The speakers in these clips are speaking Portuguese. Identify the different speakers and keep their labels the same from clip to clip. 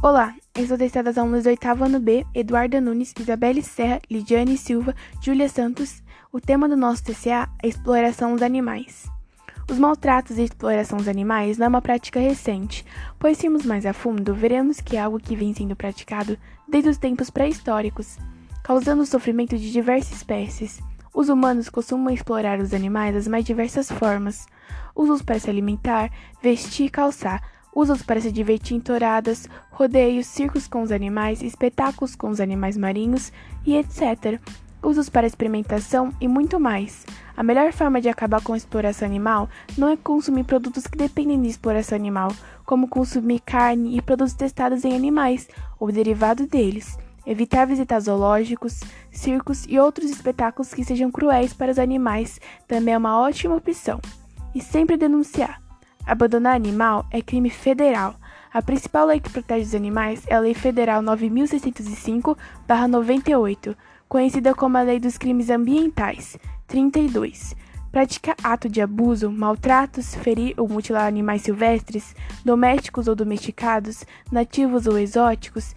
Speaker 1: Olá, eu sou testada das alunas do oitavo ano B, Eduarda Nunes, Isabelle Serra, Lidiane Silva, Júlia Santos. O tema do nosso TCA é exploração dos animais. Os maltratos e exploração dos animais não é uma prática recente, pois se irmos mais a fundo, veremos que é algo que vem sendo praticado desde os tempos pré-históricos, causando o sofrimento de diversas espécies. Os humanos costumam explorar os animais das mais diversas formas. Usos para se alimentar, vestir e calçar, usa-os para se divertir em touradas, rodeios, circos com os animais, espetáculos com os animais marinhos e etc. Usos para experimentação e muito mais. A melhor forma de acabar com a exploração animal não é consumir produtos que dependem de exploração animal, como consumir carne e produtos testados em animais ou derivados deles. Evitar visitar zoológicos, circos e outros espetáculos que sejam cruéis para os animais também é uma ótima opção. E sempre denunciar. Abandonar animal é crime federal. A principal lei que protege os animais é a Lei Federal 9605-98, conhecida como a Lei dos Crimes Ambientais. 32. Praticar ato de abuso, maltratos, ferir ou mutilar animais silvestres, domésticos ou domesticados, nativos ou exóticos,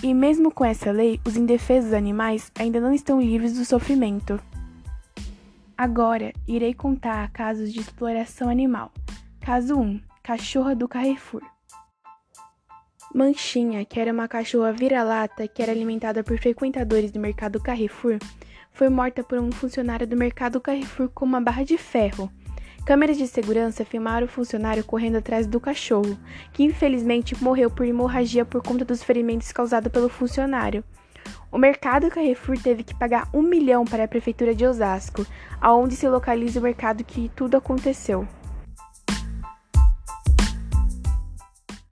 Speaker 1: e mesmo com essa lei, os indefesos animais ainda não estão livres do sofrimento. Agora, irei contar casos de exploração animal. Caso 1. Cachorra do Carrefour. Manchinha, que era uma cachorra vira-lata que era alimentada por frequentadores do mercado Carrefour, foi morta por um funcionário do mercado Carrefour com uma barra de ferro. Câmeras de segurança filmaram o funcionário correndo atrás do cachorro, que infelizmente morreu por hemorragia por conta dos ferimentos causados pelo funcionário. O mercado Carrefour teve que pagar um milhão para a prefeitura de Osasco, aonde se localiza o mercado que tudo aconteceu.